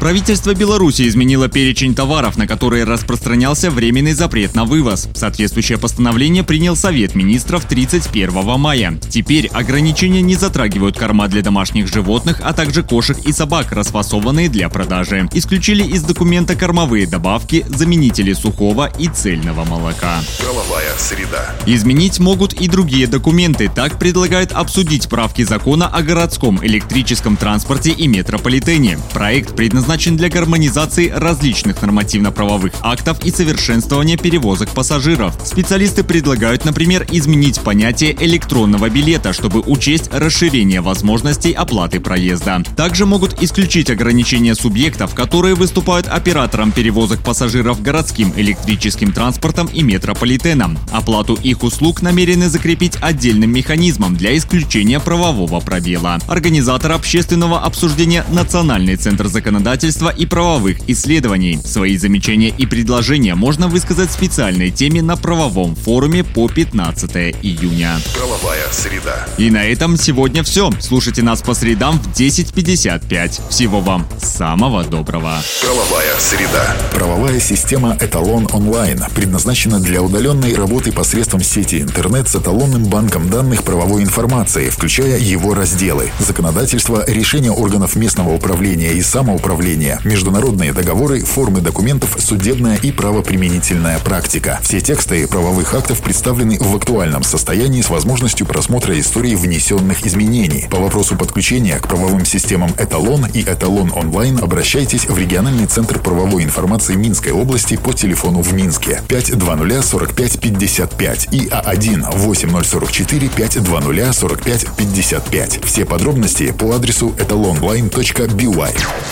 Правительство Беларуси изменило перечень товаров, на которые распространялся временный запрет на вывоз. Соответствующее постановление принял Совет министров 31 мая. Теперь ограничения не затрагивают корма для домашних животных, а также кошек и собак, расфасованные для продажи. Исключили из документа кормовые добавки, заменители сухого и цельного молока. Правовая среда. Изменить могут и другие документы. Так предлагают обсудить правки закона о городском электрическом транспорте и метрополитене. Проект предназначен предназначен для гармонизации различных нормативно-правовых актов и совершенствования перевозок пассажиров. Специалисты предлагают, например, изменить понятие электронного билета, чтобы учесть расширение возможностей оплаты проезда. Также могут исключить ограничения субъектов, которые выступают оператором перевозок пассажиров городским электрическим транспортом и метрополитеном. Оплату их услуг намерены закрепить отдельным механизмом для исключения правового пробела. Организатор общественного обсуждения Национальный центр законодательства законодательства и правовых исследований. Свои замечания и предложения можно высказать в специальной теме на правовом форуме по 15 июня. Правовая среда. И на этом сегодня все. Слушайте нас по средам в 10.55. Всего вам самого доброго. Правовая среда. Правовая система «Эталон онлайн» предназначена для удаленной работы посредством сети интернет с эталонным банком данных правовой информации, включая его разделы. Законодательство, решения органов местного управления и самоуправления управления, международные договоры, формы документов, судебная и правоприменительная практика. Все тексты правовых актов представлены в актуальном состоянии с возможностью просмотра истории внесенных изменений. По вопросу подключения к правовым системам «Эталон» и «Эталон онлайн» обращайтесь в региональный центр правовой информации Минской области по телефону в Минске 520 45 55 и А1 8044 520 45 55. Все подробности по адресу etalonline.by.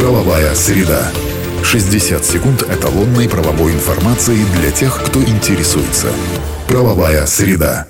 Правовая среда. 60 секунд эталонной правовой информации для тех, кто интересуется. Правовая среда.